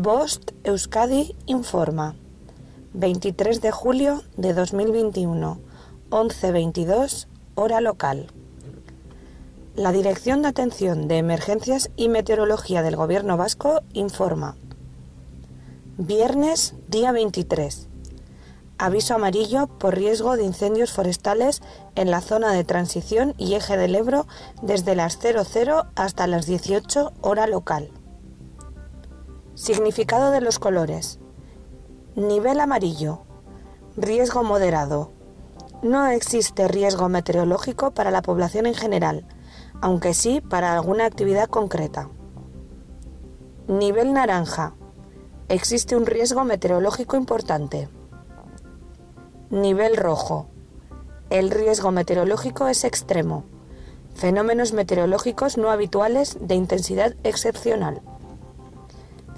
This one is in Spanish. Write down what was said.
Bost Euskadi informa. 23 de julio de 2021, 11.22, hora local. La Dirección de Atención de Emergencias y Meteorología del Gobierno Vasco informa. Viernes, día 23. Aviso amarillo por riesgo de incendios forestales en la zona de transición y eje del Ebro desde las 00 hasta las 18 hora local. Significado de los colores. Nivel amarillo. Riesgo moderado. No existe riesgo meteorológico para la población en general, aunque sí para alguna actividad concreta. Nivel naranja. Existe un riesgo meteorológico importante. Nivel rojo. El riesgo meteorológico es extremo. Fenómenos meteorológicos no habituales de intensidad excepcional.